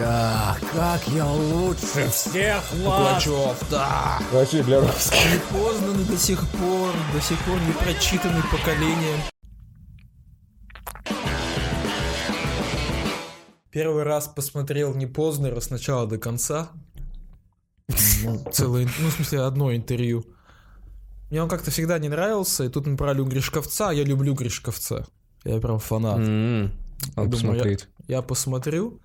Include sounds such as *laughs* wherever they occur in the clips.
Ах, как я лучше всех вас! Пугачев, да! Вообще, Бляровский. Не познаны до сих пор, до сих пор не прочитаны поколением. Первый раз посмотрел не Познера с начала до конца. Ну, целое, ну, в смысле, одно интервью. Мне он как-то всегда не нравился, и тут мы брали у Гришковца, я люблю Гришковца. Я прям фанат. М-м, Надо Думаю, посмотреть. Я посмотрю,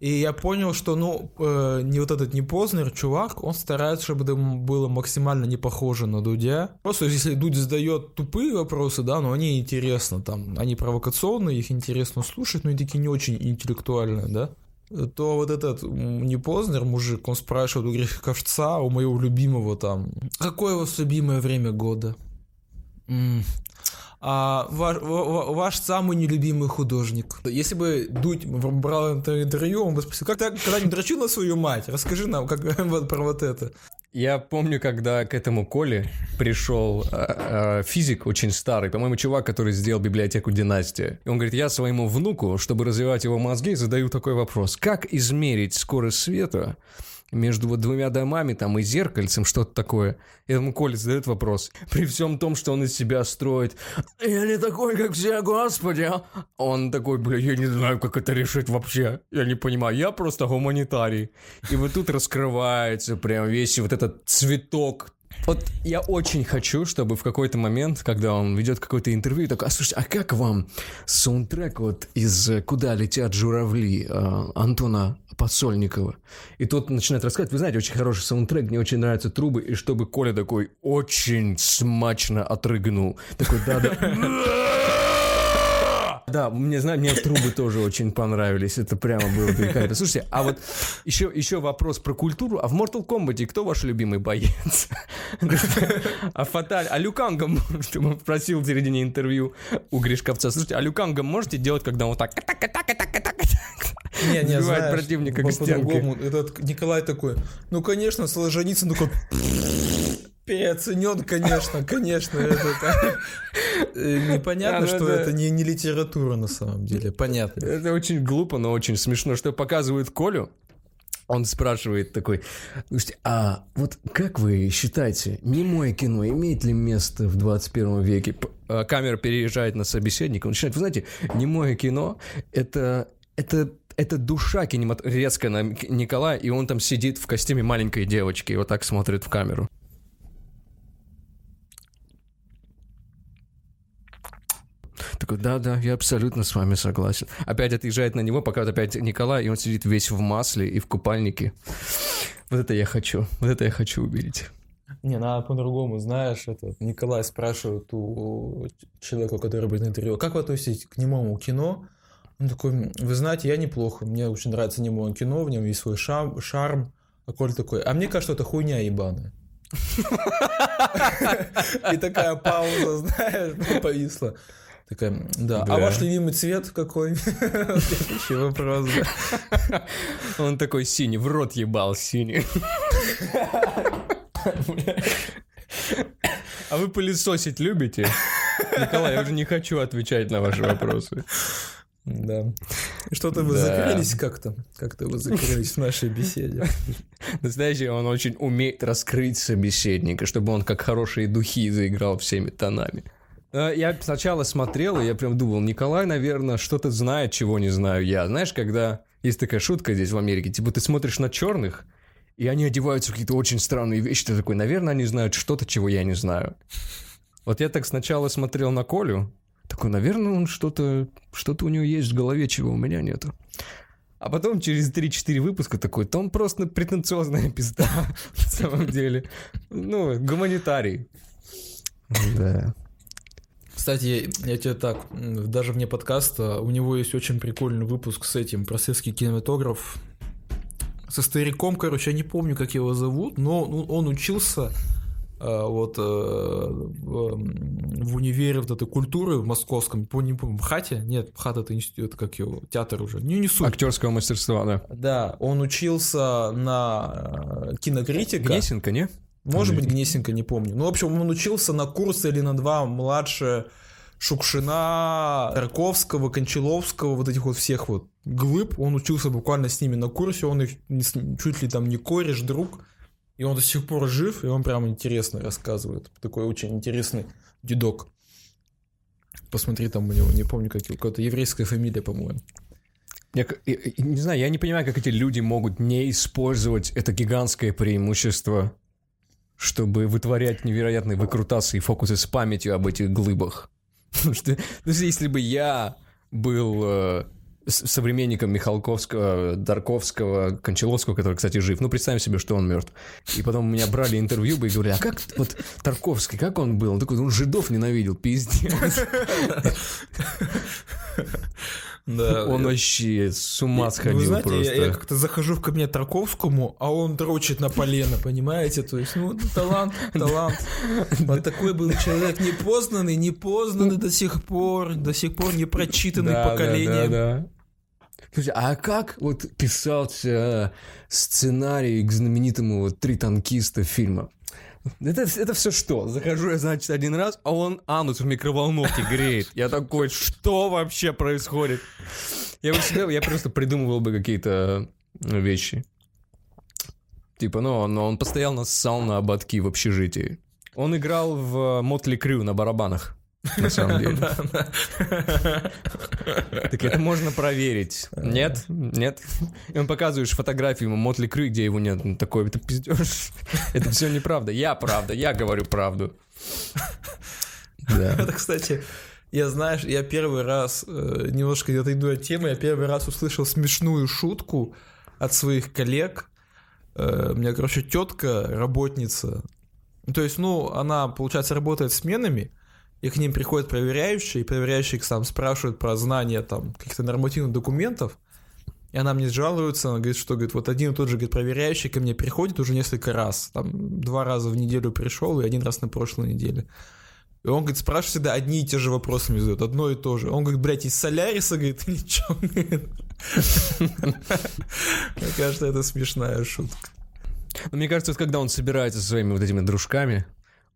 и я понял, что, ну, э, не вот этот не Познер, чувак, он старается, чтобы это было максимально не похоже на Дудя. Просто если Дудь задает тупые вопросы, да, но они интересны, там, они провокационные, их интересно слушать, но и такие не очень интеллектуальные, да, то вот этот не Познер, мужик, он спрашивает у Греховца, у моего любимого там, какое у вас любимое время года? М, а ваш, ва- ва- ваш самый нелюбимый художник. Если бы Дудь брал интервью, он бы спросил, как ты когда-нибудь дрочил на свою мать? Расскажи нам как, *laughs* про вот это. Я помню, когда к этому Коле пришел э, э, физик очень старый, по-моему, чувак, который сделал библиотеку «Династия». И он говорит, я своему внуку, чтобы развивать его мозги, задаю такой вопрос. Как измерить скорость света между вот двумя домами там и зеркальцем, что-то такое? И этому Коля задает вопрос. При всем том, что он из себя строит, я не такой, как все, господи. Он такой, бля, я не знаю, как это решить вообще. Я не понимаю, я просто гуманитарий. И вот тут раскрывается прям весь вот этот цветок вот я очень хочу, чтобы в какой-то момент, когда он ведет какое-то интервью, такой, а слушайте, а как вам саундтрек вот из «Куда летят журавли» э, Антона Подсольникова? И тот начинает рассказывать, вы знаете, очень хороший саундтрек, мне очень нравятся трубы, и чтобы Коля такой очень смачно отрыгнул. Такой, да-да. *laughs* Да, мне, знаю, мне трубы тоже очень понравились. Это прямо было великолепно. Слушайте, а вот еще, еще вопрос про культуру. А в Mortal Kombat кто ваш любимый боец? А Фаталь, а он спросил в середине интервью у Гришковца. Слушайте, а Люкангом можете делать, когда он вот так так, так, так, так, Не, не, знаешь, противника к стенке. Этот Николай такой, ну, конечно, Солженицын такой, переоценен, конечно, конечно. Это, непонятно, А, ну что да. это не, не литература на самом деле, понятно. Это очень глупо, но очень смешно, что показывают Колю. Он спрашивает такой, слушайте, а вот как вы считаете, немое кино имеет ли место в 21 веке? А, Камера переезжает на собеседника, он начинает, вы знаете, немое кино это, это, это душа кинемат... резкая на Ник- Николая, и он там сидит в костюме маленькой девочки и вот так смотрит в камеру. Такой, да-да, я абсолютно с вами согласен. Опять отъезжает на него, пока вот опять Николай, и он сидит весь в масле и в купальнике. Вот это я хочу, вот это я хочу увидеть. Не, надо по-другому, знаешь, это Николай спрашивает у человека, который будет на интервью, как вы относитесь к немому кино? Он такой, «М, вы знаете, я неплохо, мне очень нравится немое кино, в нем есть свой шам- шарм. А Коль такой, а мне кажется, это хуйня ебаная. *laughs* И такая пауза, знаешь, ну, повисла. Такая, «М, да. А ваш любимый цвет какой? *laughs* Следующий вопрос. да. Он такой синий, в рот ебал синий. А вы пылесосить любите? Николай, я уже не хочу отвечать на ваши вопросы. Да. Что-то вы Да. закрылись как-то. Как-то вы закрылись в нашей беседе. Настоящий он очень умеет раскрыть собеседника, чтобы он как хорошие духи заиграл всеми тонами. Э, Я сначала смотрел, и я прям думал, Николай, наверное, что-то знает, чего не знаю я. Знаешь, когда есть такая шутка здесь в Америке, типа ты смотришь на черных, и они одеваются в какие-то очень странные вещи, ты такой, наверное, они знают что-то, чего я не знаю. Вот я так сначала смотрел на Колю, такой, наверное, он что-то, что-то у него есть в голове, чего у меня нету. А потом через 3-4 выпуска такой, то он просто претенциозная пизда, *laughs* на самом деле. Ну, гуманитарий. Да. Кстати, я тебе так, даже вне подкаста, у него есть очень прикольный выпуск с этим, про советский кинематограф. Со стариком, короче, я не помню, как его зовут, но он учился э, вот э, в, универе вот этой культуры в московском, по- не помню, в ХАТе? Нет, ХАТ это институт, как его, театр уже, не, не суть. Актерского мастерства, да. Да, он учился на э, кинокритика. Гнесинка, не? Может быть, Гнесинка, не помню. Ну, в общем, он учился на курс или на два младше Шукшина, Тарковского, Кончаловского, вот этих вот всех вот глыб. Он учился буквально с ними на курсе, он их чуть ли там не кореш, друг. И он до сих пор жив, и он прям интересно рассказывает. Такой очень интересный дедок. Посмотри, там у него, не помню, как какая-то еврейская фамилия, по-моему. Я, я, не знаю, я не понимаю, как эти люди могут не использовать это гигантское преимущество, чтобы вытворять невероятные выкрутасы и фокусы с памятью об этих глыбах. *laughs* Потому что, ну, если бы я был э, современником Михалковского, Дарковского, Кончаловского, который, кстати, жив. Ну, представим себе, что он мертв. И потом у меня брали интервью бы и говорили, а как вот Тарковский, как он был? Он такой, он жидов ненавидел, пиздец. *laughs* Да. Он вообще с ума сходил Вы знаете, просто. Я, я как-то захожу в кабинет Тарковскому, а он дрочит на полено, понимаете? То есть, ну, талант, *laughs* талант. Вот такой был человек непознанный, непознанный до сих пор, до сих пор не прочитанный поколением. Да, да, да. Слушай, а как вот писался сценарий к знаменитому вот «Три танкиста» фильма? Это, это все что? Захожу я, значит, один раз, а он анус в микроволновке греет. Я такой, что вообще происходит? Я, бы всегда, я просто придумывал бы какие-то вещи. Типа, ну, но он постоянно ссал на ободки в общежитии. Он играл в Мотли Крю на барабанах на самом *laughs* деле. Так это можно проверить. Нет? Нет? И он показываешь фотографию ему Мотли Крю, где его нет. Он такой, *laughs* это пиздешь. Это все неправда. Я правда, я говорю правду. Да. Это, кстати, я, знаешь, я первый раз, э, немножко где-то иду от темы, я первый раз услышал смешную шутку от своих коллег. Э, у меня, короче, тетка, работница, то есть, ну, она, получается, работает сменами, и к ним приходят проверяющие, и проверяющие сам спрашивают про знание там каких-то нормативных документов, и она мне жалуется, она говорит, что говорит, вот один и тот же говорит, проверяющий ко мне приходит уже несколько раз, там два раза в неделю пришел и один раз на прошлой неделе. И он, говорит, спрашивает всегда одни и те же вопросы мне задают, одно и то же. Он говорит, блядь, из Соляриса, говорит, ничего. Мне кажется, это смешная шутка. Мне кажется, когда он собирается со своими вот этими дружками,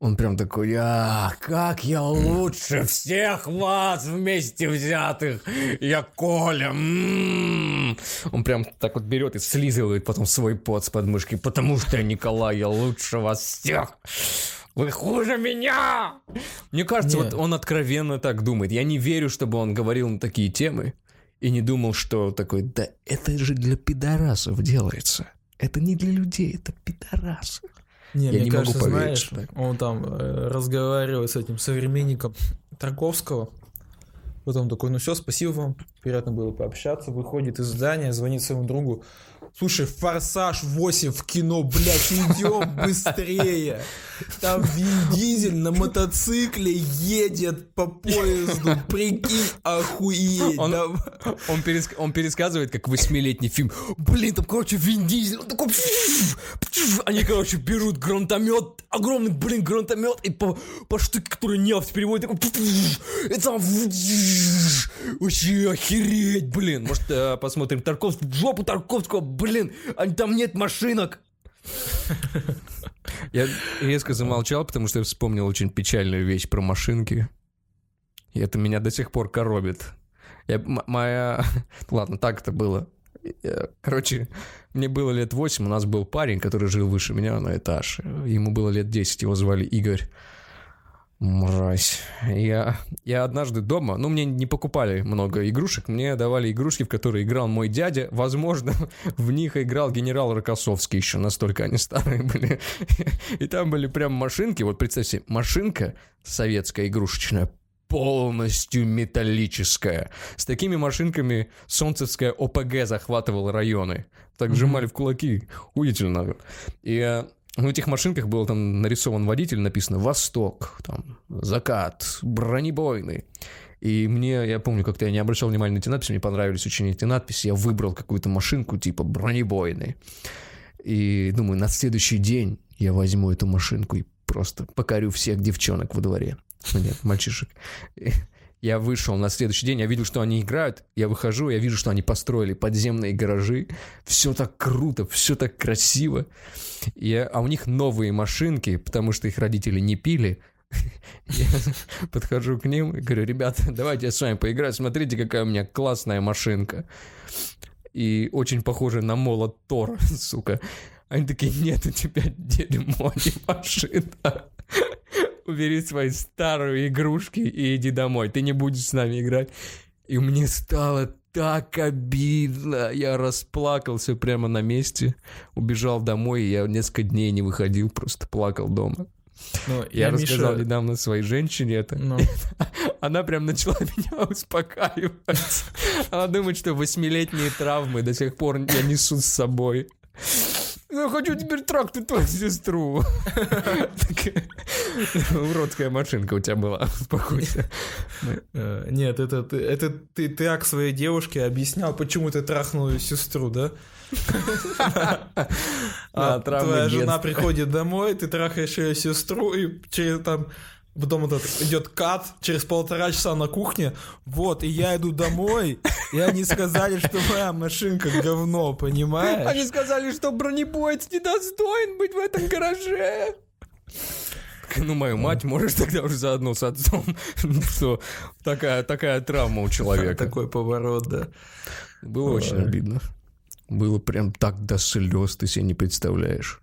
он прям такой, а, как я лучше всех вас вместе взятых. Я Коля. М-м-м. Он прям так вот берет и слизывает потом свой пот с подмышки, потому что я Николай, я лучше вас всех. Вы хуже меня! Мне кажется, Нет. вот он откровенно так думает. Я не верю, чтобы он говорил на такие темы и не думал, что такой, да это же для пидорасов делается. Это не для людей, это пидорасы. Не, я мне не кажется, могу поверить, знаешь, что... он там э, разговаривает с этим современником Тарковского. Потом такой, ну все, спасибо вам, приятно было пообщаться. Выходит из здания, звонит своему другу. Слушай, Форсаж 8 в кино, блядь, идем быстрее. Там Вин Дизель на мотоцикле едет по поезду. Прикинь, охуеть. Он, да. он, перес, он пересказывает, как восьмилетний фильм. Блин, там, короче, Вин Дизель. Он такой... Они, короче, берут гранатомет, огромный, блин, гранатомет, и по, по штуке, который нефть переводит, такой... И там... Вообще охереть, блин. Может, э, посмотрим Тарковского, жопу Тарковского, блин, а там нет машинок. Я резко замолчал, потому что я вспомнил очень печальную вещь про машинки. И это меня до сих пор коробит. Я, моя... *laughs* Ладно, так это было. Короче, мне было лет 8, у нас был парень, который жил выше меня на этаж. Ему было лет 10, его звали Игорь. Мразь. Я, я однажды дома, ну, мне не покупали много игрушек, мне давали игрушки, в которые играл мой дядя. Возможно, *laughs* в них играл генерал Рокоссовский еще, настолько они старые были. *laughs* И там были прям машинки, вот представьте, машинка советская игрушечная, полностью металлическая. С такими машинками солнцевская ОПГ захватывала районы. Так сжимали в кулаки. Удивительно. И э, в этих машинках был там нарисован водитель, написано «Восток», там «Закат», «Бронебойный». И мне, я помню, как-то я не обращал внимания на эти надписи, мне понравились очень эти надписи, я выбрал какую-то машинку типа «Бронебойный». И думаю, на следующий день я возьму эту машинку и просто покорю всех девчонок во дворе. Ну нет, мальчишек. Я вышел на следующий день, я видел, что они играют, я выхожу, я вижу, что они построили подземные гаражи, все так круто, все так красиво, я, а у них новые машинки, потому что их родители не пили, *laughs* Я подхожу к ним и говорю, ребята, давайте я с вами поиграю, смотрите, какая у меня классная машинка. И очень похожа на молот Тор, *laughs* сука. Они такие, нет, у тебя дерьмо, *laughs* не машина. Убери свои старые игрушки и иди домой, ты не будешь с нами играть. И мне стало так обидно. Я расплакался прямо на месте, убежал домой, и я несколько дней не выходил, просто плакал дома. Ну, Я, Миша- рассказал недавно своей женщине это. Ну, *laughs* Она прям начала *laughs* меня успокаивать. Она думает, что восьмилетние травмы до сих пор я несу с собой. Я хочу теперь трактор твою сестру. Уродская машинка у тебя была, успокойся. э, нет, это, ты- ты так своей девушке объяснял, почему ты трахнул ее сестру, да? А твоя жена приходит домой, ты трахаешь ее сестру, и через там Потом этот идет кат через полтора часа на кухне. Вот, и я иду домой, и они сказали, что моя машинка говно, понимаешь? Они сказали, что бронебоец недостоин быть в этом гараже. Ну, мою мать можешь тогда уже заодно с отцом, что такая, такая травма у человека. Такой поворот, да. Было очень обидно. Было прям так до слез, ты себе не представляешь.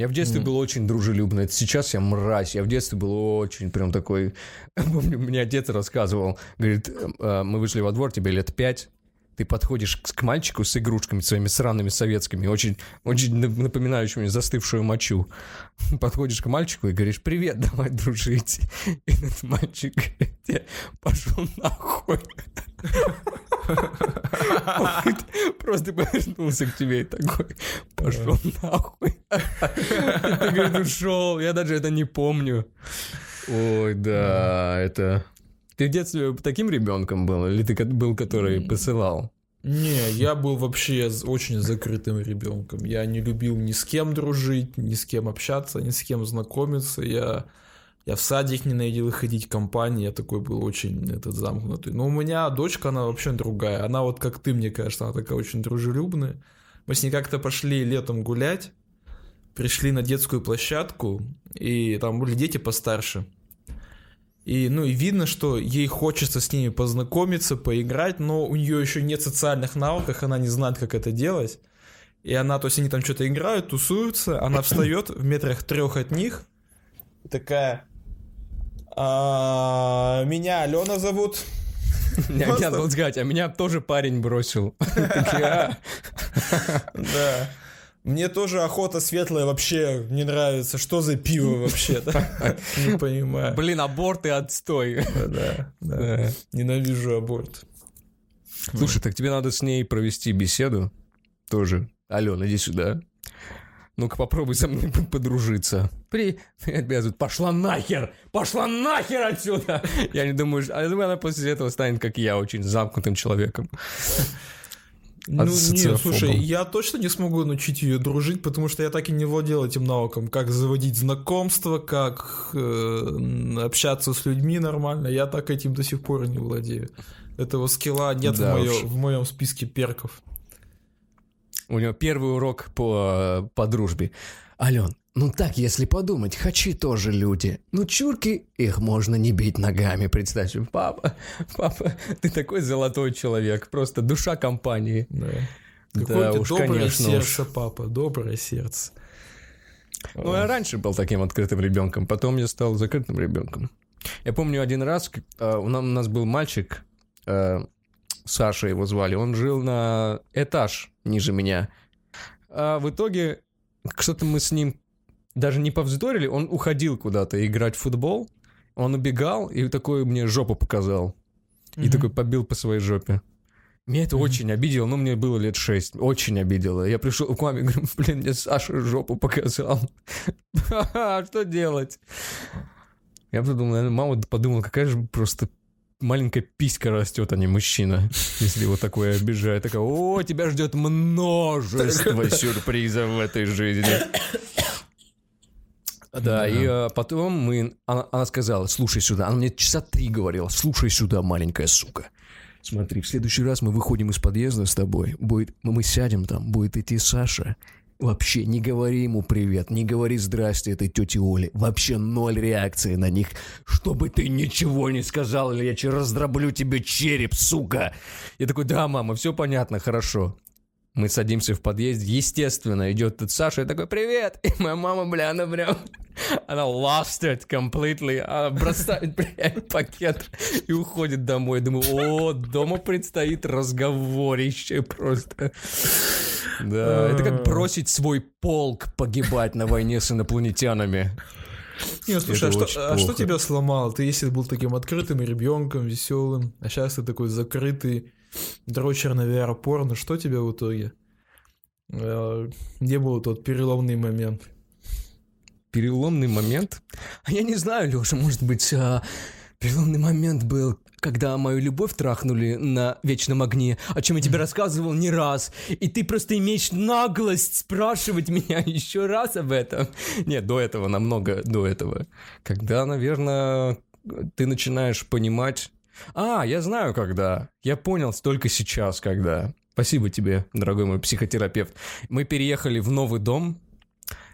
Я в детстве был очень дружелюбный. Это сейчас я мразь. Я в детстве был очень прям такой... *laughs* Помню, мне отец рассказывал. Говорит, «Э, мы вышли во двор, тебе лет пять. Ты подходишь к мальчику с игрушками своими сраными советскими, очень, очень нап- напоминающими застывшую мочу. *laughs* Подходишь к мальчику и говоришь, привет, давай дружить. *laughs* И этот мальчик пошел нахуй. *laughs* Просто повернулся к тебе и такой, пошел нахуй. Ты, говорит, ушел. Я даже это не помню. Ой, да, это... Ты в детстве таким ребенком был? Или ты был, который посылал? Не, я был вообще очень закрытым ребенком. Я не любил ни с кем дружить, ни с кем общаться, ни с кем знакомиться. Я, я в садик ненавидел ходить компании. Я такой был очень этот замкнутый. Но у меня дочка, она вообще другая. Она вот как ты, мне кажется, она такая очень дружелюбная. Мы с ней как-то пошли летом гулять, пришли на детскую площадку, и там были дети постарше. И, ну, и видно, что ей хочется с ними познакомиться, поиграть, но у нее еще нет социальных навыков, она не знает, как это делать. И она, то есть они там что-то играют, тусуются, она встает в метрах трех от них, такая, «А, меня Алена зовут. *laughs* Я хотел сказать, а меня тоже парень бросил. *laughs* «А, Да. Мне тоже охота светлая вообще не нравится. Что за пиво вообще? да? *laughs* Не понимаю. Блин, аборт и отстой. Да. Да. Ненавижу аборт. Слушай, так тебе надо с ней провести беседу тоже. Алена, иди сюда. Ну-ка попробуй со мной подружиться. *laughs* Меня зовут. Пошла нахер! Пошла нахер отсюда! *laughs* Я не думаю, что- а я думаю, она после этого станет, как я, очень замкнутым человеком. *laughs* Ну, не, социофобом. слушай, я точно не смогу научить ее дружить, потому что я так и не владел этим навыком, как заводить знакомства, как э, общаться с людьми нормально. Я так этим до сих пор не владею. Этого скилла нет Да в, моё- в моем списке перков. У него первый урок по, по дружбе. Ален, ну так, если подумать, хачи тоже люди. Ну, чурки, их можно не бить ногами, представь. Папа, папа, ты такой золотой человек, просто душа компании. Да. Да ты уж, доброе конечно уж. сердце, папа, доброе сердце. Ну, я раньше был таким открытым ребенком, потом я стал закрытым ребенком. Я помню один раз, э, у нас, у нас был мальчик, э, Саша его звали, он жил на этаж ниже меня. А в итоге что-то мы с ним даже не повздорили, он уходил куда-то играть в футбол, он убегал и такой мне жопу показал. И Мгм. такой побил по своей жопе. Меня это очень обидело, ну, мне было лет шесть, очень обидело. Я пришел к маме, говорю, блин, мне Саша жопу показал. Ха-ха, *laughs* Что делать? Я подумал, наверное, мама подумала, какая же просто маленькая писька растет, а не мужчина, если его такое обижает. Такая, о, тебя ждет множество сюрпризов в этой жизни. Да, и э, потом мы... Она, она сказала, слушай сюда. Она мне часа три говорила, слушай сюда, маленькая сука. Смотри, в следующий раз мы выходим из подъезда с тобой, будет, мы сядем там, будет идти Саша, Вообще не говори ему привет, не говори здрасте этой тете Оле. Вообще ноль реакции на них. Чтобы ты ничего не сказал, или я раздроблю тебе череп, сука. Я такой, да, мама, все понятно, хорошо. Мы садимся в подъезд, естественно, идет тут Саша, я такой, привет! И моя мама, бля, она прям, она lost it completely, она бросает, блядь, пакет и уходит домой. Думаю, о, дома предстоит разговорище просто. Да, это как бросить свой полк погибать на войне с инопланетянами. Не, ну, слушай, а что, а что тебя сломало? Ты если был таким открытым ребенком, веселым, а сейчас ты такой закрытый, дрочер на VR-порно, что тебя в итоге? Э, Где был тот переломный момент? Переломный момент? А Я не знаю, Леша, может быть, а, переломный момент был, когда мою любовь трахнули на вечном огне, о чем я тебе рассказывал не раз, и ты просто имеешь наглость спрашивать меня *laughs* еще раз об этом. Нет, до этого, намного до этого. Когда, наверное, ты начинаешь понимать... А, я знаю, когда. Я понял только сейчас, когда. Спасибо тебе, дорогой мой психотерапевт. Мы переехали в новый дом,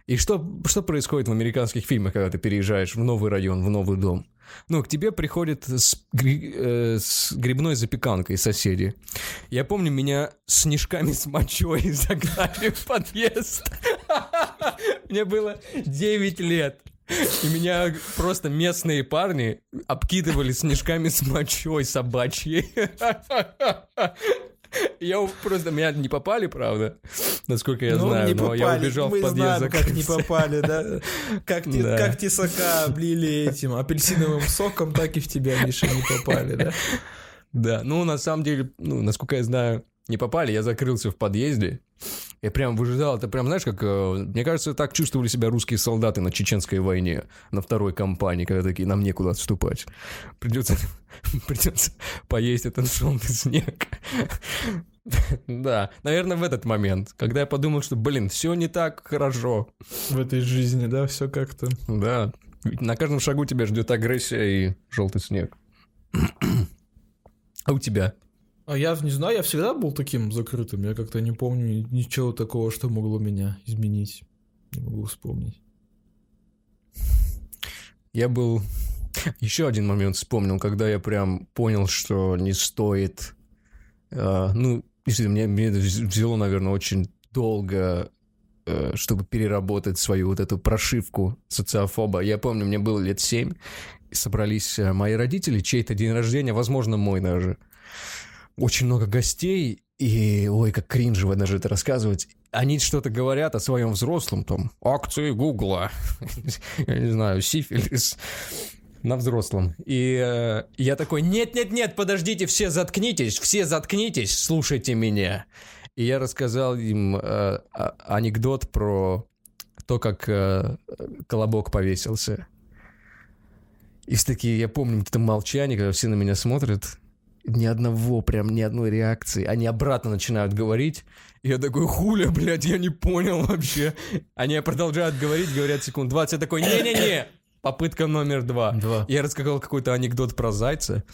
и что, что происходит в американских фильмах, когда ты переезжаешь в новый район, в новый дом? Ну, к тебе приходят с, гри- э, с грибной запеканкой соседи. Я помню, меня снежками с мочой *laughs* загнали в подъезд. *laughs* Мне было 9 лет. И меня просто местные парни обкидывали снежками с мочой собачьей. Я просто... Меня не попали, правда, насколько я Ну, знаю, не но я попали, убежал мы в подъезд знаем, как не попали, да? Как, те- Да. как тесака облили этим апельсиновым соком, так и в тебя, Миша, не попали, да? Да, ну, на самом деле, ну, насколько я знаю, не попали, я закрылся в подъезде. Я прям выжидал, это прям, знаешь, как, э, мне кажется, так чувствовали себя русские солдаты на чеченской войне, на второй кампании, когда такие, нам некуда отступать. Придется, *laughs* придется поесть этот желтый снег. *laughs* Да, наверное, в этот момент, когда я подумал, что, блин, все не так хорошо. В этой жизни, да, все как-то. Да, ведь на каждом шагу тебя ждет агрессия и желтый снег. *clears throat* А у тебя? А я не знаю, я всегда был таким закрытым. Я как-то не помню ничего такого, что могло меня изменить. Не могу вспомнить. Я был... *laughs* Еще один момент вспомнил, когда я прям понял, что не стоит... э, ну, действительно, мне, мне это взяло, наверное, очень долго, э, чтобы переработать свою вот эту прошивку социофоба. Я помню, мне было лет семь, собрались э, мои родители, чей-то день рождения, возможно, мой даже. Очень много гостей, и, ой, как кринжево даже это рассказывать. Они что-то говорят о своем взрослом, там, акции Гугла, *laughs* я не знаю, сифилис на взрослом. И э, я такой, нет-нет-нет, подождите, все заткнитесь, все заткнитесь, слушайте меня. И я рассказал им э, а- анекдот про то, как э, Колобок повесился. И все такие, я помню это молчание, когда все на меня смотрят, ни одного, прям ни одной реакции. Они обратно начинают говорить. И я такой, хуля, блядь, я не понял вообще. Они продолжают говорить, говорят секунд 20. Я такой, не-не-не, попытка номер два. Два. Я рассказал какой-то анекдот про зайца.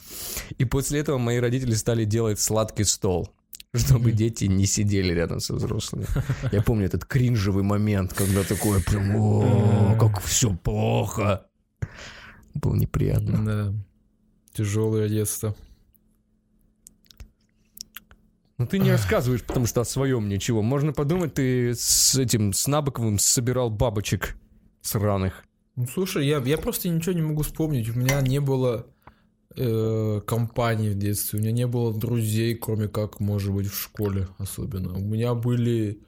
И после этого мои родители стали делать сладкий стол чтобы дети не сидели рядом со взрослыми. Я помню этот кринжевый момент, когда такое прям, о, как все плохо. Было неприятно. Да. Тяжелое детство. Ну ты не рассказываешь, потому что о своем ничего. Можно подумать, ты с этим, с Набоковым собирал бабочек сраных. Ну, слушай, я, я просто ничего не могу вспомнить. У меня не было э, компании в детстве, у меня не было друзей, кроме как, может быть, в школе особенно. У меня были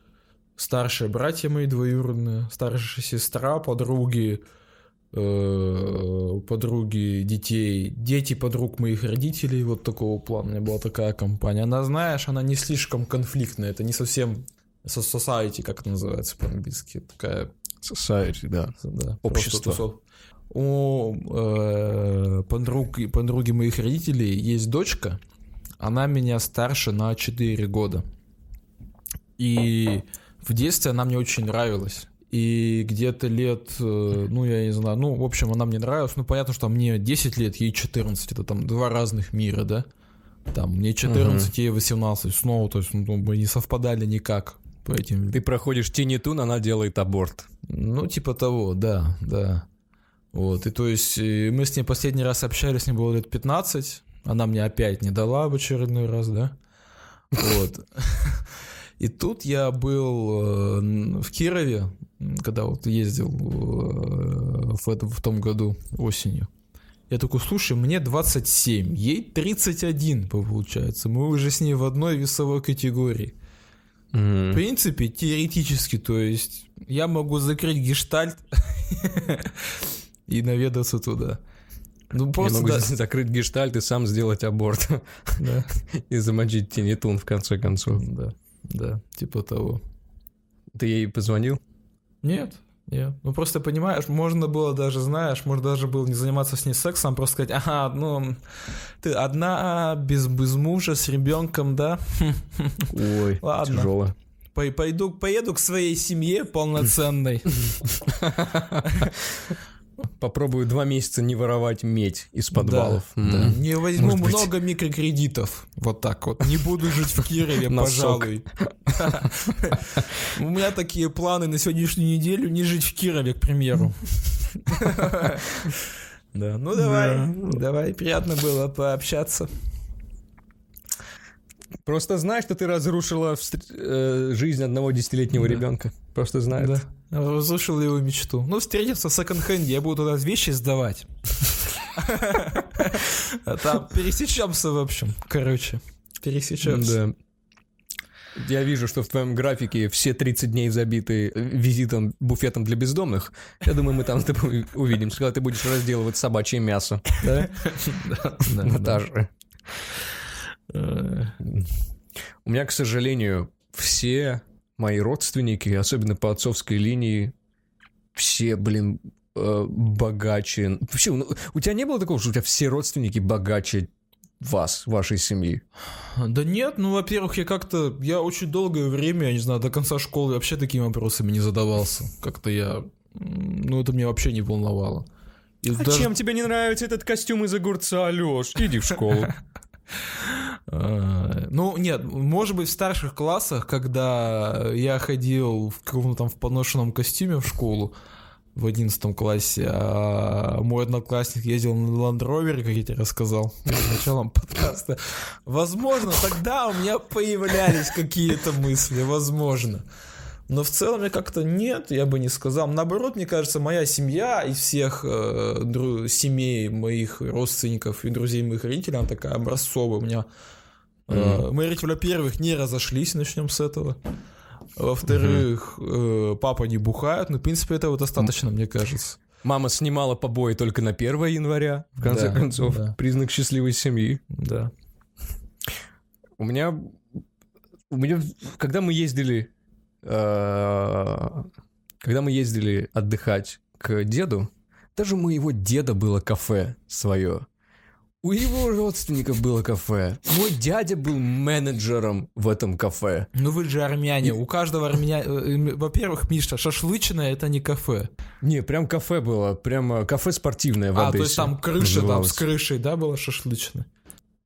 старшие братья мои двоюродные, старшая сестра, подруги, э, подруги детей, дети подруг моих родителей, вот такого плана. У меня была такая компания. Она, знаешь, она не слишком конфликтная, это не совсем со- society, как это называется по-английски. Такая Society, да. да, Общество. тусов- У э, подруг, подруги моих родителей есть дочка, она меня старше на 4 года. И в детстве она мне очень нравилась. И где-то лет, э, ну, я не знаю, ну, в общем, она мне нравилась. Ну, понятно, что мне 10 лет, ей 14, это там два разных мира, да? Там, мне 14, ей 18, снова, то есть, ну, мы не совпадали никак по этим... Ты проходишь тинитун, она делает аборт. Ну, типа того, да, да. Вот, и то есть э, мы с ней последний раз общались, с ней было лет 15, она мне опять не дала в очередной раз, да? Вот. *laughs* И тут я был э, в Кирове, когда вот ездил э, в, этом, в том году осенью. Я такой, слушай, мне 27, ей 31, получается. Мы уже с ней в одной весовой категории. В принципе, теоретически, то есть я могу закрыть гештальт *laughs* и наведаться туда. Ну, просто Я могу да. закрыть гештальт и сам сделать аборт. *laughs* Да. *laughs* И замочить тинитун в конце концов. Да, да, типа того. Ты ей позвонил? Нет, нет. Ну просто понимаешь, можно было даже, знаешь, можно даже было не заниматься с ней сексом, а просто сказать, ага, ну, ты одна, без, без мужа, с ребенком, да? Ой, *laughs* Ладно. тяжело. Пойду, поеду к своей семье полноценной. *laughs* *laughs* Попробую два месяца не воровать медь из подвалов. Да, да. Не возьму Может много быть... микрокредитов. Вот так вот. Не буду жить в Кирове, *laughs* пожалуй. У меня такие планы на сегодняшнюю неделю не жить в Кирове, к примеру. Да, ну давай, давай, приятно было пообщаться. Просто знай, что ты разрушила э, жизнь одного десятилетнего ребенка. Просто знай. Да. Разрушил его мечту. Ну, встретимся в секонд-хенде, я буду туда вещи сдавать. Там пересечемся, в общем. Короче, пересечемся. Я вижу, что в твоем графике все 30 дней забиты визитом, буфетом для бездомных. Я думаю, мы там с тобой увидим, когда ты будешь разделывать собачье мясо. Да? Да, Наташа. У меня, к сожалению, все мои родственники, особенно по отцовской линии, все, блин, э, богаче. Вообще, ну, у тебя не было такого, что у тебя все родственники богаче вас, вашей семьи? Да нет, ну, во-первых, я как-то, я очень долгое время, я не знаю, до конца школы вообще такими вопросами не задавался. Как-то я, ну, это меня вообще не волновало. И а даже... чем тебе не нравится этот костюм из огурца, Алёш? Иди в школу. *laughs* А, ну, нет, может быть, в старших классах, когда я ходил в каком-то там в поношенном костюме в школу, в одиннадцатом классе, а мой одноклассник ездил на Rover, как я тебе рассказал *laughs* перед началом подкаста. Возможно, тогда у меня появлялись какие-то мысли, возможно. Но в целом я как-то нет, я бы не сказал. Наоборот, мне кажется, моя семья из всех э, дру- семей моих родственников и друзей моих родителей, она такая образцовая. У меня mm-hmm. э, мои родители, во-первых, не разошлись, начнем с этого. Во-вторых, mm-hmm. э, папа не бухает, но, в принципе, этого достаточно, mm-hmm. мне кажется. Мама снимала побои только на 1 января, в конце да, концов. Да. Признак счастливой семьи. Да. У меня... У меня... Когда мы ездили когда мы ездили отдыхать к деду, даже у моего деда было кафе свое. У его родственников было кафе. Мой дядя был менеджером в этом кафе. Ну вы же армяне. И... У каждого армяне... Э, во-первых, Миша, шашлычное это не кафе. Не, прям кафе было. Прям кафе спортивное в А, Одессе. то есть там крыша, называлось. там с крышей, да, было шашлычное?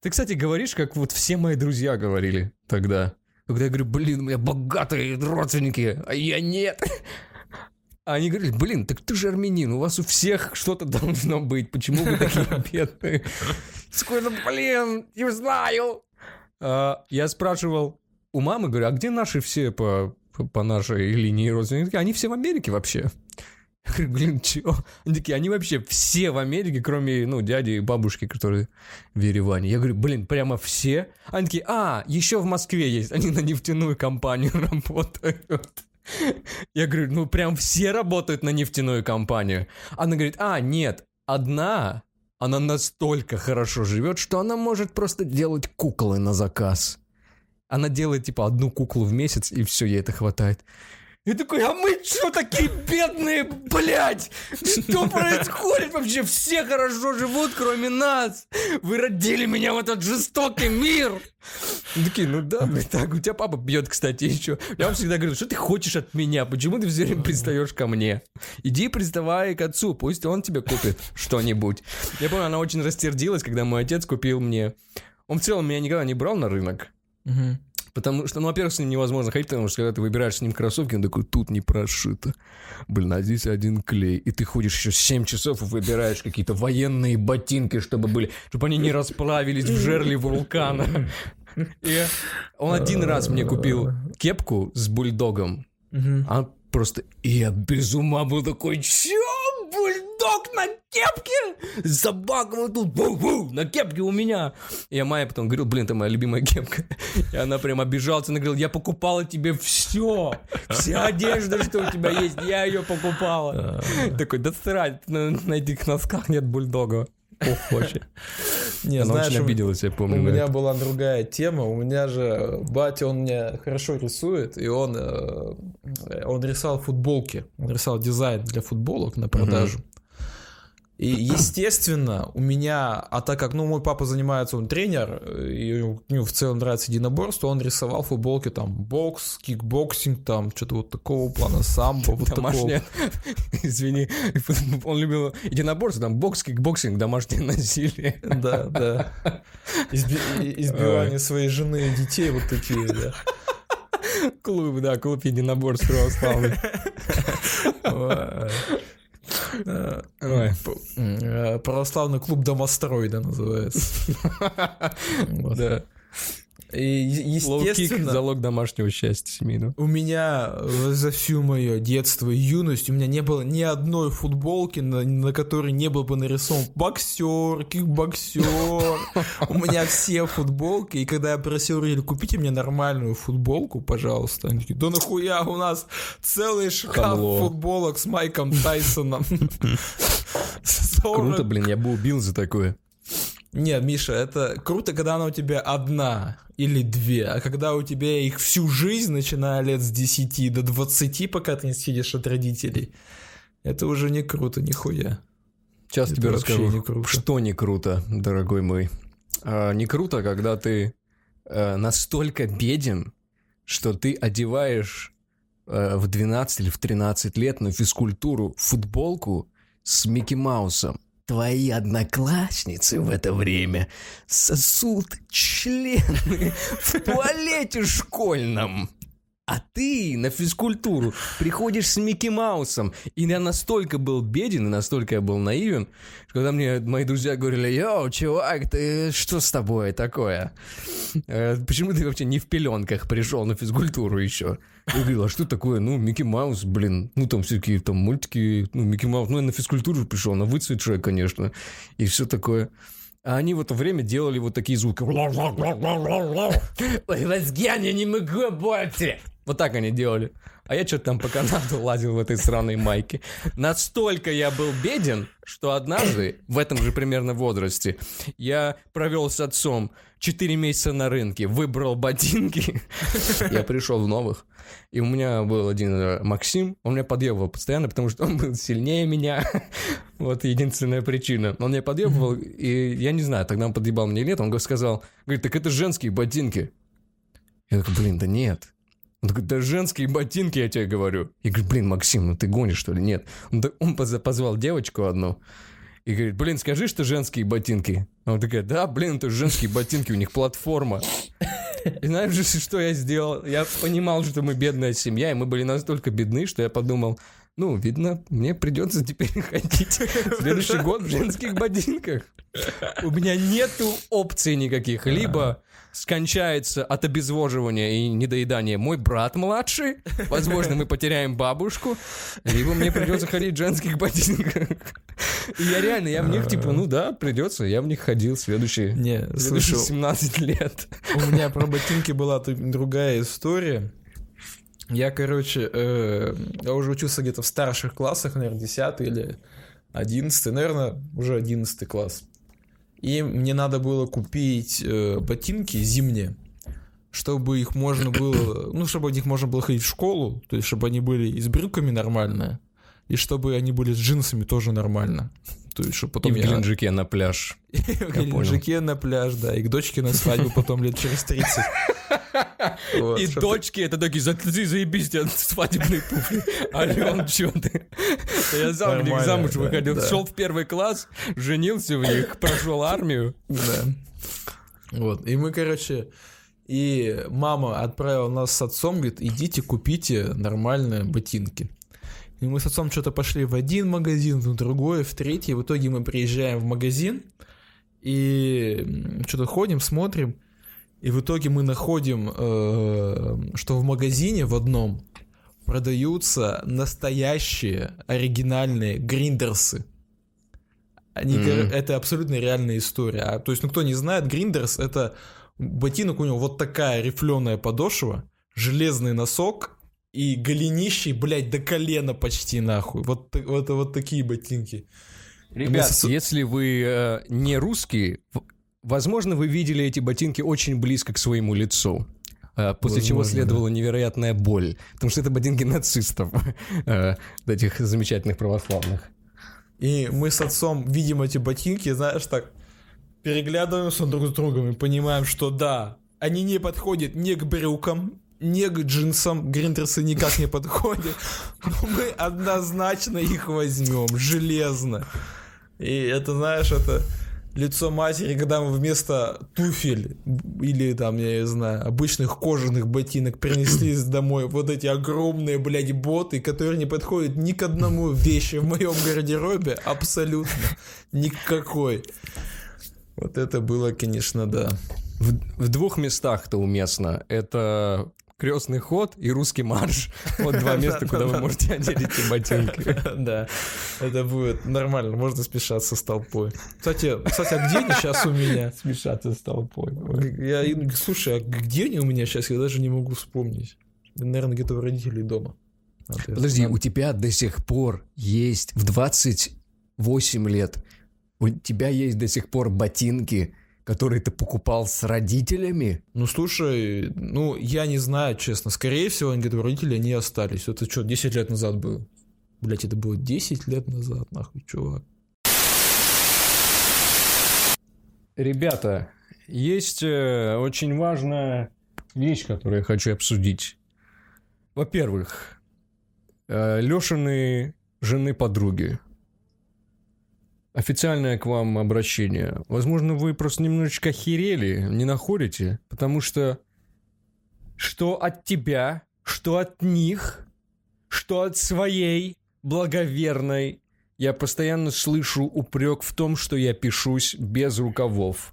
Ты, кстати, говоришь, как вот все мои друзья говорили тогда. Когда я говорю, блин, у меня богатые родственники, а я нет. А они говорили, блин, так ты же армянин, у вас у всех что-то должно быть, почему вы такие *laughs* бедные? Сколько, блин, не знаю. А, я спрашивал у мамы, говорю, а где наши все по, по нашей линии родственники? Они все в Америке вообще. Я говорю, блин, чего? Они такие, они вообще все в Америке, кроме, ну, дяди и бабушки, которые в Ереване. Я говорю, блин, прямо все? Они такие, а, еще в Москве есть, они на нефтяную компанию *laughs* работают. Я говорю, ну, прям все работают на нефтяную компанию. Она говорит, а, нет, одна, она настолько хорошо живет, что она может просто делать куклы на заказ. Она делает, типа, одну куклу в месяц, и все, ей это хватает. Я такой, а мы что такие бедные, блядь? Что происходит вообще? Все хорошо живут, кроме нас. Вы родили меня в этот жестокий мир. Они такие, ну да, блядь, так, у тебя папа бьет, кстати, еще. Я вам всегда говорю, что ты хочешь от меня? Почему ты все время пристаешь ко мне? Иди приставай к отцу, пусть он тебе купит что-нибудь. Я помню, она очень растердилась, когда мой отец купил мне... Он в целом меня никогда не брал на рынок. Потому что, ну, во-первых, с ним невозможно ходить, потому что когда ты выбираешь с ним кроссовки, он такой, тут не прошито. Блин, а здесь один клей. И ты ходишь еще 7 часов и выбираешь какие-то военные ботинки, чтобы были, чтобы они не расплавились в жерле вулкана. И он один раз мне купил кепку с бульдогом. А просто... И я без ума был такой, чё? Бульдог на кепке? Собака вот тут, бу-бу, на кепке у меня. И я Майе потом говорил, блин, это моя любимая кепка. И она прям обижалась, она говорила, я покупала тебе все. Вся одежда, что у тебя есть, я ее покупала. Такой, да срать, на, этих носках нет бульдога. Ох, вообще. Не, Она знаешь, очень у- обиделась, я У помню. на меня это. была другая тема. У меня же батя, он мне хорошо рисует, и он, э, он рисовал футболки. Он рисовал дизайн для футболок на продажу. И, естественно, у меня, а так как, ну, мой папа занимается, он тренер, и ну, в целом нравится единоборство, он рисовал футболки, там, бокс, кикбоксинг, там, что-то вот такого плана, самбо, вот такого. *laughs* Извини, он любил единоборство, там бокс, кикбоксинг, домашнее насилие. Да, да. *laughs* Изби- избивание своей жены и детей вот такие, да. Клуб, да, клуб единоборств православный. *laughs* Э, Ой. э, Православный клуб домостроида называется. *laughs* Да. И естественно, залог домашнего счастья семейного. у меня э, за всю мое детство и юность у меня не было ни одной футболки, на, на которой не был бы нарисован боксер, кикбоксер. У меня все футболки, и когда я просил родителей, купите мне нормальную футболку, пожалуйста, они такие, да нахуя у нас целый шкаф Хамло. футболок с Майком Тайсоном. *laughs* Круто, блин, я бы убил за такое. Нет, Миша, это круто, когда она у тебя одна или две, а когда у тебя их всю жизнь, начиная лет с 10 до 20, пока ты не съедешь от родителей, это уже не круто, нихуя. Сейчас Это тебе расскажу, не круто. что не круто, дорогой мой. А, не круто, когда ты э, настолько беден, что ты одеваешь э, в 12 или в 13 лет на физкультуру футболку с Микки Маусом. Твои одноклассницы в это время сосут члены в туалете школьном. А ты на физкультуру приходишь с Микки Маусом. И я настолько был беден, и настолько я был наивен, что когда мне мои друзья говорили, йоу, чувак, ты что с тобой такое? Э, Почему ты вообще не в пеленках пришел на физкультуру еще? Я говорил, а что такое? Ну, Микки Маус, блин, ну там всякие там мультики, ну, Микки Маус, ну, я на физкультуру пришел, на выцветшее, конечно, и все такое. А они в это время делали вот такие звуки. Ой, Вазгян, я не могу больше. Вот так они делали. А я что-то там по Канаду *laughs* лазил в этой сраной майке. Настолько я был беден, что однажды, в этом же примерно возрасте, я провел с отцом 4 месяца на рынке, выбрал ботинки. *laughs* Я пришел в новых. И у меня был один э, Максим, он меня подъебывал постоянно, потому что он был сильнее меня. *laughs* Вот единственная причина. Он меня подъебывал, и я не знаю, тогда он подъебал мне или нет, он сказал, говорит, так это женские ботинки. Я такой, блин, да нет. Он такой, да женские ботинки, я тебе говорю. Я говорю, блин, Максим, ну ты гонишь, что ли? Нет. Он, так- он позвал девочку одну и говорит, блин, скажи, что женские ботинки. Она такая, да, блин, это женские ботинки, у них платформа. И знаешь, что я сделал? Я понимал, что мы бедная семья, и мы были настолько бедны, что я подумал, ну, видно, мне придется теперь *laughs* ходить в следующий год в женских ботинках. У меня нету опций никаких. Либо скончается от обезвоживания и недоедания мой брат младший, возможно, мы потеряем бабушку, либо мне придется ходить в женских ботинках. И я реально, я в них, типа, ну да, придется, я в них ходил следующие, Не, следующие слышал, 17 лет. у меня про ботинки была другая история. Я, короче, э, я уже учился где-то в старших классах, наверное, 10 или 11, наверное, уже 11 класс. И мне надо было купить э, ботинки зимние, чтобы их можно было, ну, чтобы в них можно было ходить в школу, то есть, чтобы они были и с брюками нормально, и чтобы они были с джинсами тоже нормально. То есть, чтобы И потом в я... Геленджике на пляж. *laughs* И в Геленджике на пляж, да, и к дочке на свадьбу потом лет через 30. *laughs* Вот, И дочки, это такие, за, ты заебись, тебя свадебные туфли. *laughs* Ален, чё ты? Я замуж, Нормально, замуж да, выходил, да. шел в первый класс, женился в них, прошел армию. Да. Вот, и мы, короче, И мама отправила нас с отцом, говорит, идите купите нормальные ботинки. И мы с отцом что-то пошли в один магазин, в другой, в третий. В итоге мы приезжаем в магазин и что-то ходим, смотрим. И в итоге мы находим, э, что в магазине в одном продаются настоящие оригинальные гриндерсы. Они, mm-hmm. Это абсолютно реальная история. А, то есть, ну кто не знает, гриндерс это ботинок у него вот такая рифленая подошва, железный носок и голенищий, блядь, до колена почти нахуй. Вот, вот, вот такие ботинки. Ребят, Вместо... если вы э, не русские, возможно, вы видели эти ботинки очень близко к своему лицу. Э, после Возможно, чего следовала да. невероятная боль. Потому что это ботинки нацистов, *laughs* э, этих замечательных православных. И мы с отцом видим эти ботинки, знаешь, так переглядываемся друг с другом и понимаем, что да, они не подходят ни к брюкам, ни к джинсам, гриндерсы никак не подходят, но мы однозначно их возьмем, железно. И это, знаешь, это лицо матери, когда мы вместо туфель или там, я не знаю, обычных кожаных ботинок принесли домой вот эти огромные, блядь, боты, которые не подходят ни к одному вещи в моем гардеробе, абсолютно никакой. Вот это было, конечно, да. В, в двух местах-то уместно. Это крестный ход и русский марш. Вот два места, куда вы можете одеть эти ботинки. *laughs* Да, это будет нормально, можно смешаться с толпой. Кстати, кстати, а где они сейчас у меня? Смешаться с толпой. Я, слушай, а где они у меня сейчас? Я даже не могу вспомнить. Наверное, где-то у родителей дома. Подожди, у тебя до сих пор есть в 28 лет у тебя есть до сих пор ботинки, который ты покупал с родителями? Ну, слушай, ну, я не знаю, честно. Скорее всего, они говорят, родители не остались. Это что, 10 лет назад было? Блять, это было 10 лет назад, нахуй, чувак. Ребята, есть э, очень важная вещь, которую я хочу обсудить. Во-первых, э, Лешины жены подруги официальное к вам обращение. Возможно, вы просто немножечко охерели, не находите, потому что что от тебя, что от них, что от своей благоверной, я постоянно слышу упрек в том, что я пишусь без рукавов.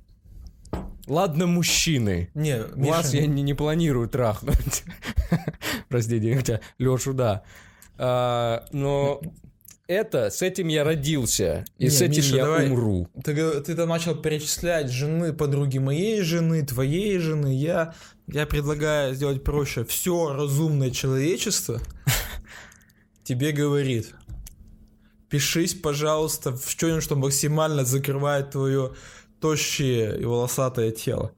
Ладно, мужчины. Не, Вас Миша... я не, не планирую трахнуть. *laughs* Простите, хотя Лешу, да. А, но это, с этим я родился, и не, с этим Миша, я давай, умру. Ты, ты там начал перечислять жены, подруги моей жены, твоей жены, я, я предлагаю сделать проще. Все разумное человечество *laughs* тебе говорит, пишись, пожалуйста, в чем что максимально закрывает твое тощее и волосатое тело.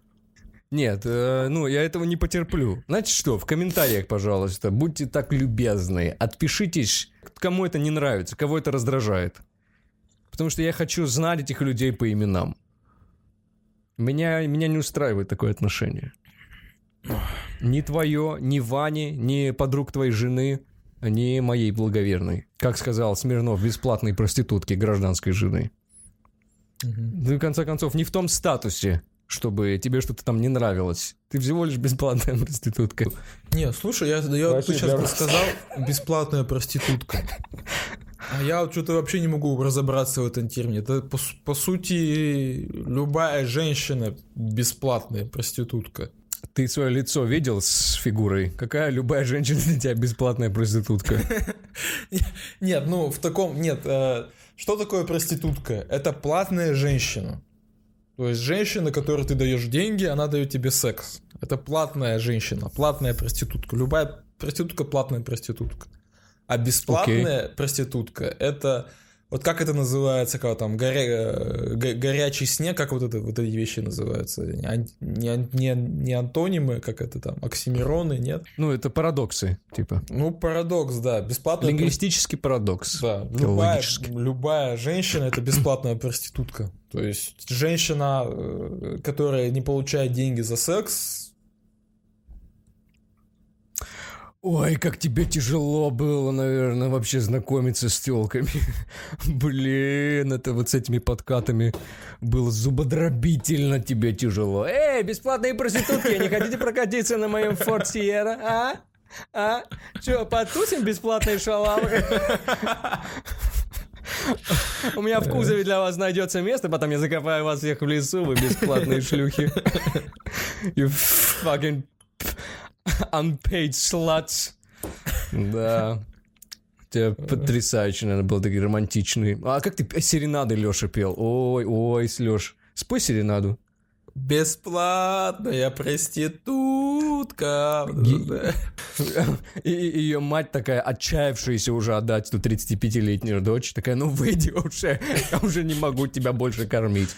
Нет, э, ну я этого не потерплю. Значит что, в комментариях, пожалуйста, будьте так любезны, отпишитесь, кому это не нравится, кого это раздражает. Потому что я хочу знать этих людей по именам. Меня, меня не устраивает такое отношение. Ни твое, ни Вани, ни подруг твоей жены, ни моей благоверной. Как сказал Смирнов, бесплатной проститутки гражданской жены. Угу. Ну в конце концов, не в том статусе, чтобы тебе что-то там не нравилось. Ты всего лишь бесплатная *laughs* проститутка. Не, слушай, я, я ты сейчас бы сказал бесплатная проститутка. А я вот что-то вообще не могу разобраться в этом термине. Это, по, по сути, любая женщина бесплатная проститутка. Ты свое лицо видел с фигурой? Какая любая женщина для тебя бесплатная проститутка? *laughs* Нет, ну в таком... Нет, э, что такое проститутка? Это платная женщина. То есть женщина, которой ты даешь деньги, она дает тебе секс. Это платная женщина, платная проститутка. Любая проститутка платная проститутка. А бесплатная okay. проститутка это вот как это называется, когда там горя... Э, горячий снег, как вот, это, вот эти вещи называются? Не, не, не антонимы, как это там, оксимироны, нет? Ну, это парадоксы, типа. Ну, парадокс, да. Бесплатная... Лингвистический парадокс. Да. Любая, любая женщина — это бесплатная проститутка. То есть женщина, э, которая не получает деньги за секс, Ой, как тебе тяжело было, наверное, вообще знакомиться с телками. *laughs* Блин, это вот с этими подкатами было зубодробительно тебе тяжело. Эй, бесплатные проститутки, не хотите прокатиться на моем Ford Sierra, а? А? Че, потусим бесплатные шалавы? У меня в кузове для вас найдется место, потом я закопаю вас всех в лесу, вы бесплатные шлюхи. You fucking *laughs* unpaid sluts. Да. Тебе потрясающе, наверное, был такой романтичный. А как ты серенады, Леша, пел? Ой, ой, Леш. Спой серенаду. Бесплатная проститутка. *laughs* И ее мать такая, отчаявшаяся уже отдать эту 35-летнюю дочь, такая, ну выйди уже, я уже не могу тебя больше кормить.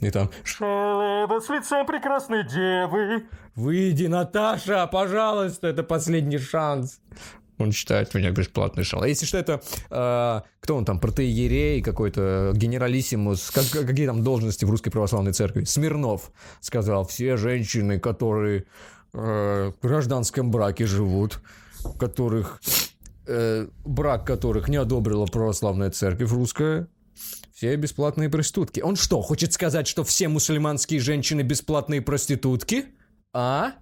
И там, шалава с лицом прекрасной девы. Выйди, Наташа, пожалуйста, это последний шанс. Он считает меня бесплатный шал. А если что, это э, кто он там, протеерей какой-то, генералиссимус, как, какие там должности в Русской Православной Церкви? Смирнов сказал, все женщины, которые э, в гражданском браке живут, которых э, брак которых не одобрила Православная Церковь русская, все бесплатные проститутки. Он что, хочет сказать, что все мусульманские женщины бесплатные проститутки? А?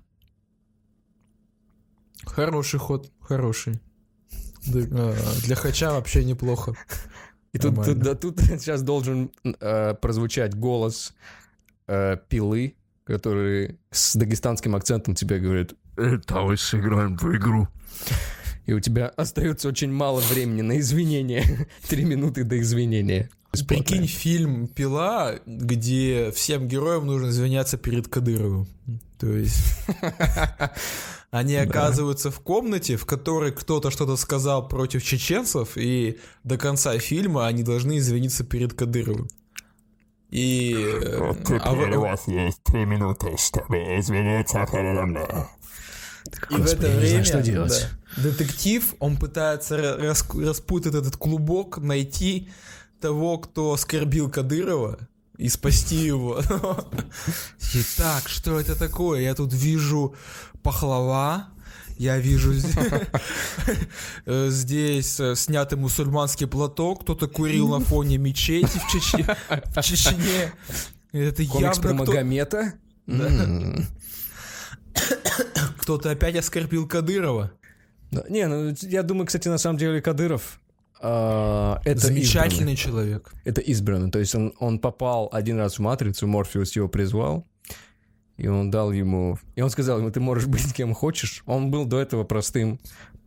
Хороший ход, хороший. Для, для хача вообще неплохо. И тут, тут, да, тут *laughs* сейчас должен э, прозвучать голос э, пилы, который с дагестанским акцентом тебе говорит «Давай сыграем в игру». И у тебя остается очень мало времени на извинения. *laughs* Три минуты до извинения. Бесплатная. Прикинь фильм «Пила», где всем героям нужно извиняться перед Кадыровым. То есть... *laughs* Они оказываются в комнате, в которой кто-то что-то сказал против чеченцев, и до конца фильма они должны извиниться перед Кадыровым. И... Вот теперь а вы... у вас есть три минуты, чтобы извиниться передо мной. И Господи, в это время знаю, что делать. Да, детектив, он пытается рас, распутать этот клубок, найти того, кто оскорбил Кадырова, и спасти его. Так, что это такое? Я тут вижу пахлава, я вижу *laughs* здесь э, снятый мусульманский платок, кто-то курил на фоне мечети в Чечне. Это Комикс про Магомета? Кто-то опять оскорбил Кадырова. Не, ну я думаю, кстати, на самом деле Кадыров Uh, это замечательный избранный. человек. Это избранный. То есть он, он попал один раз в матрицу, Морфеус его призвал, и он дал ему... И он сказал ему, ты можешь быть кем хочешь. Он был до этого простым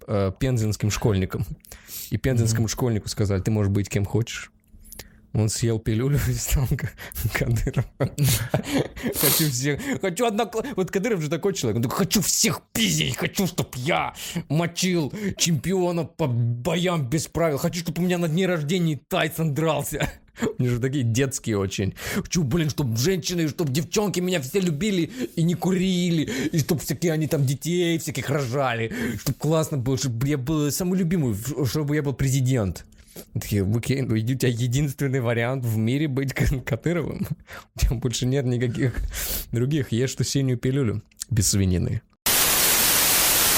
э, пензенским школьником. И пензенскому mm-hmm. школьнику сказали, ты можешь быть кем хочешь. Он съел пилюлю *laughs* и стал Кадыров. *laughs* Хочу всех... Хочу одна... Вот Кадыров же такой человек. Он такой, хочу всех пиздить. Хочу, чтобы я мочил чемпионов по боям без правил. Хочу, чтобы у меня на дне рождения Тайсон дрался. *laughs* Они же такие детские очень. Хочу, блин, чтобы женщины, чтобы девчонки меня все любили и не курили. И чтобы всякие они там детей всяких рожали. Чтобы классно было, чтобы я был самый любимый, чтобы я был президент. Такие, окей, ну у тебя единственный вариант в мире быть Катыровым. *laughs* У тебя больше нет никаких других. Ешь ту синюю пилюлю без свинины.